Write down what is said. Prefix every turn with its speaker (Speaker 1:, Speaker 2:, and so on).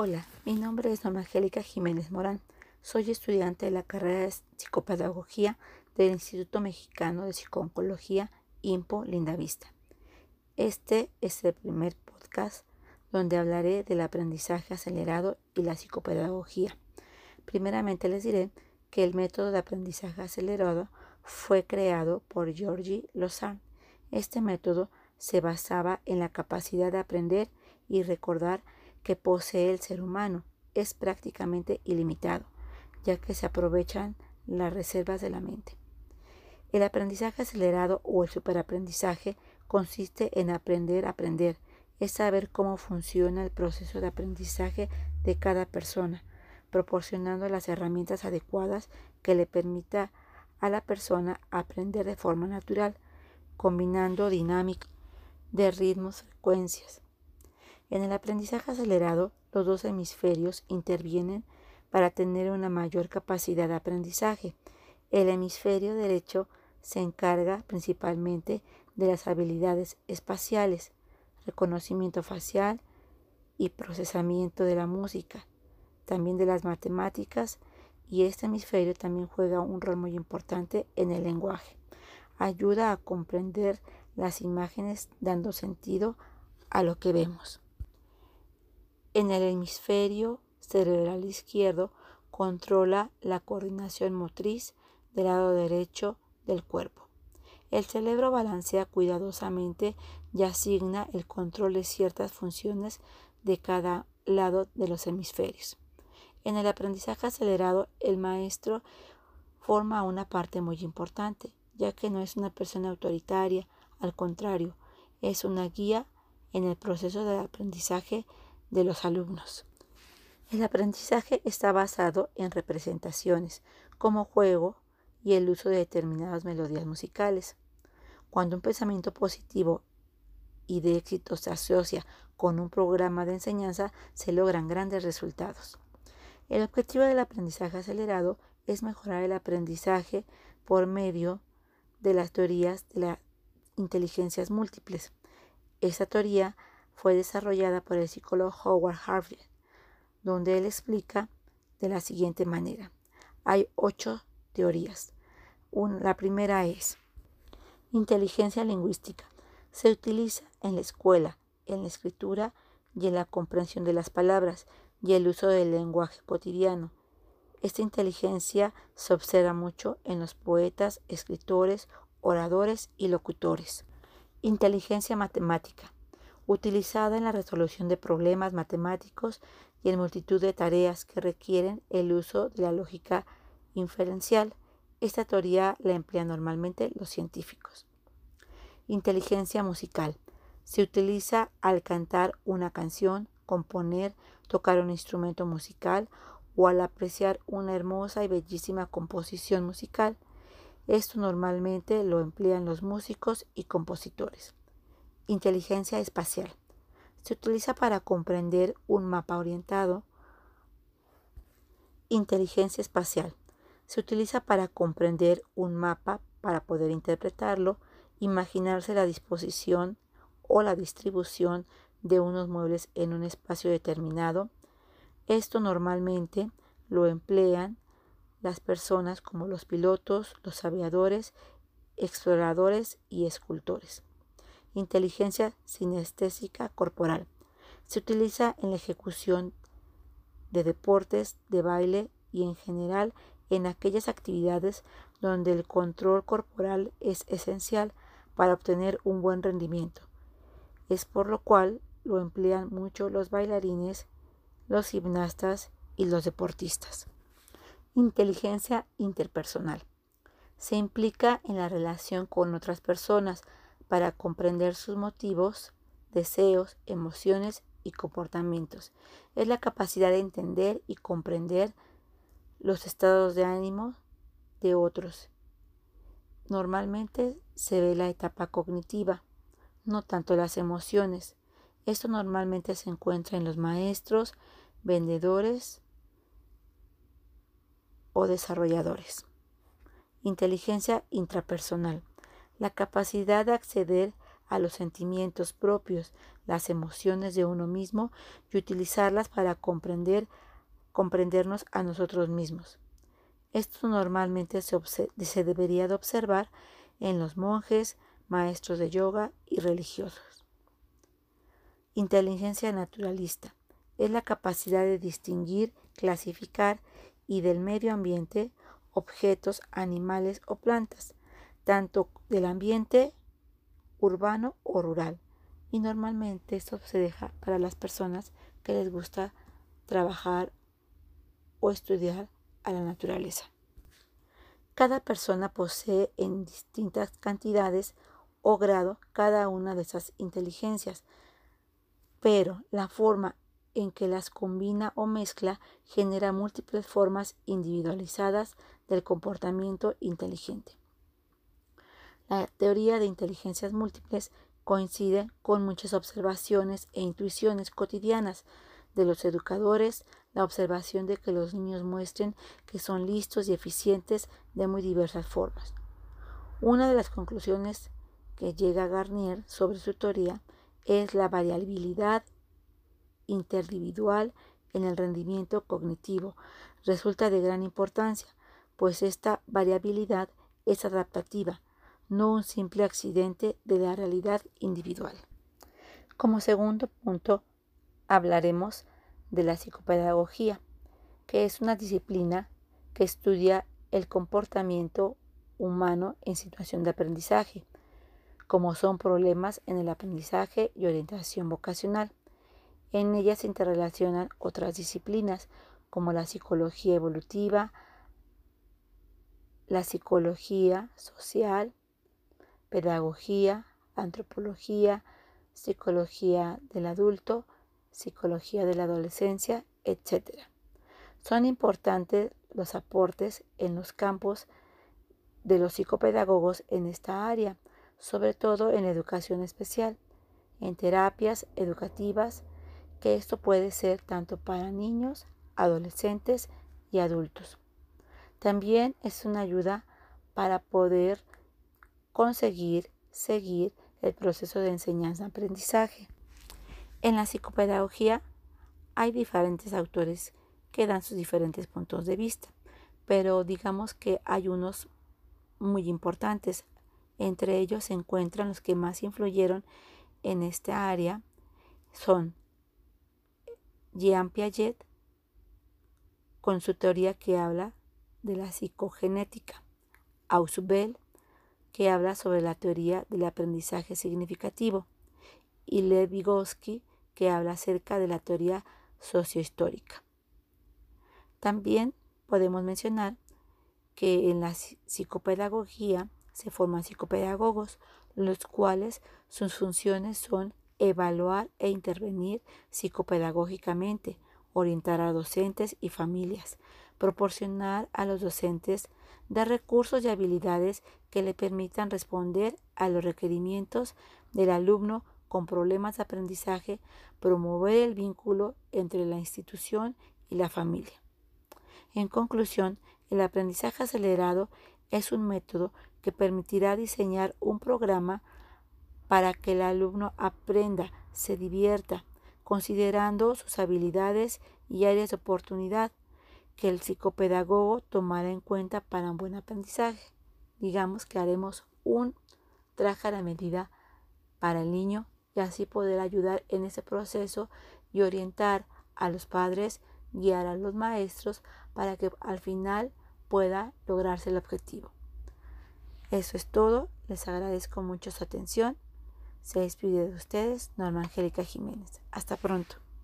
Speaker 1: Hola, mi nombre es Angélica Jiménez Morán. Soy estudiante de la carrera de psicopedagogía del Instituto Mexicano de Psicología IMPO Lindavista. Este es el primer podcast donde hablaré del aprendizaje acelerado y la psicopedagogía. Primeramente les diré que el método de aprendizaje acelerado fue creado por Georgie Lozan. Este método se basaba en la capacidad de aprender y recordar que posee el ser humano es prácticamente ilimitado, ya que se aprovechan las reservas de la mente. El aprendizaje acelerado o el superaprendizaje consiste en aprender a aprender, es saber cómo funciona el proceso de aprendizaje de cada persona, proporcionando las herramientas adecuadas que le permita a la persona aprender de forma natural, combinando dinámica de ritmos, frecuencias, en el aprendizaje acelerado, los dos hemisferios intervienen para tener una mayor capacidad de aprendizaje. El hemisferio derecho se encarga principalmente de las habilidades espaciales, reconocimiento facial y procesamiento de la música, también de las matemáticas y este hemisferio también juega un rol muy importante en el lenguaje. Ayuda a comprender las imágenes dando sentido a lo que vemos. En el hemisferio cerebral izquierdo controla la coordinación motriz del lado derecho del cuerpo. El cerebro balancea cuidadosamente y asigna el control de ciertas funciones de cada lado de los hemisferios. En el aprendizaje acelerado, el maestro forma una parte muy importante, ya que no es una persona autoritaria, al contrario, es una guía en el proceso del aprendizaje de los alumnos. El aprendizaje está basado en representaciones, como juego y el uso de determinadas melodías musicales. Cuando un pensamiento positivo y de éxito se asocia con un programa de enseñanza, se logran grandes resultados. El objetivo del aprendizaje acelerado es mejorar el aprendizaje por medio de las teorías de las inteligencias múltiples. Esta teoría fue desarrollada por el psicólogo Howard Harvey, donde él explica de la siguiente manera. Hay ocho teorías. la primera es inteligencia lingüística. Se utiliza en la escuela, en la escritura y en la comprensión de las palabras y el uso del lenguaje cotidiano. Esta inteligencia se observa mucho en los poetas, escritores, oradores y locutores. Inteligencia matemática utilizada en la resolución de problemas matemáticos y en multitud de tareas que requieren el uso de la lógica inferencial. Esta teoría la emplean normalmente los científicos. Inteligencia musical. Se utiliza al cantar una canción, componer, tocar un instrumento musical o al apreciar una hermosa y bellísima composición musical. Esto normalmente lo emplean los músicos y compositores. Inteligencia espacial. Se utiliza para comprender un mapa orientado. Inteligencia espacial. Se utiliza para comprender un mapa para poder interpretarlo, imaginarse la disposición o la distribución de unos muebles en un espacio determinado. Esto normalmente lo emplean las personas como los pilotos, los aviadores, exploradores y escultores inteligencia sinestésica corporal. Se utiliza en la ejecución de deportes, de baile y en general en aquellas actividades donde el control corporal es esencial para obtener un buen rendimiento. Es por lo cual lo emplean mucho los bailarines, los gimnastas y los deportistas. Inteligencia interpersonal. Se implica en la relación con otras personas, para comprender sus motivos, deseos, emociones y comportamientos. Es la capacidad de entender y comprender los estados de ánimo de otros. Normalmente se ve la etapa cognitiva, no tanto las emociones. Esto normalmente se encuentra en los maestros, vendedores o desarrolladores. Inteligencia intrapersonal la capacidad de acceder a los sentimientos propios, las emociones de uno mismo y utilizarlas para comprender, comprendernos a nosotros mismos. Esto normalmente se, se debería de observar en los monjes, maestros de yoga y religiosos. Inteligencia naturalista es la capacidad de distinguir, clasificar y del medio ambiente objetos, animales o plantas, tanto del ambiente urbano o rural. Y normalmente esto se deja para las personas que les gusta trabajar o estudiar a la naturaleza. Cada persona posee en distintas cantidades o grado cada una de esas inteligencias, pero la forma en que las combina o mezcla genera múltiples formas individualizadas del comportamiento inteligente. La teoría de inteligencias múltiples coincide con muchas observaciones e intuiciones cotidianas de los educadores, la observación de que los niños muestren que son listos y eficientes de muy diversas formas. Una de las conclusiones que llega Garnier sobre su teoría es la variabilidad interindividual en el rendimiento cognitivo. Resulta de gran importancia, pues esta variabilidad es adaptativa, no un simple accidente de la realidad individual. Como segundo punto, hablaremos de la psicopedagogía, que es una disciplina que estudia el comportamiento humano en situación de aprendizaje, como son problemas en el aprendizaje y orientación vocacional. En ella se interrelacionan otras disciplinas como la psicología evolutiva, la psicología social, pedagogía, antropología, psicología del adulto, psicología de la adolescencia, etc. Son importantes los aportes en los campos de los psicopedagogos en esta área, sobre todo en educación especial, en terapias educativas, que esto puede ser tanto para niños, adolescentes y adultos. También es una ayuda para poder conseguir seguir el proceso de enseñanza-aprendizaje. En la psicopedagogía hay diferentes autores que dan sus diferentes puntos de vista, pero digamos que hay unos muy importantes. Entre ellos se encuentran los que más influyeron en esta área. Son Jean Piaget, con su teoría que habla de la psicogenética, Ausubel, que habla sobre la teoría del aprendizaje significativo, y Lev Vygotsky, que habla acerca de la teoría sociohistórica. También podemos mencionar que en la psicopedagogía se forman psicopedagogos, los cuales sus funciones son evaluar e intervenir psicopedagógicamente, orientar a docentes y familias, proporcionar a los docentes de recursos y habilidades que le permitan responder a los requerimientos del alumno con problemas de aprendizaje, promover el vínculo entre la institución y la familia. En conclusión, el aprendizaje acelerado es un método que permitirá diseñar un programa para que el alumno aprenda, se divierta, considerando sus habilidades y áreas de oportunidad que el psicopedagogo tomará en cuenta para un buen aprendizaje. Digamos que haremos un traje a la medida para el niño y así poder ayudar en ese proceso y orientar a los padres, guiar a los maestros para que al final pueda lograrse el objetivo. Eso es todo. Les agradezco mucho su atención. Se despide de ustedes Norma Angélica Jiménez. Hasta pronto.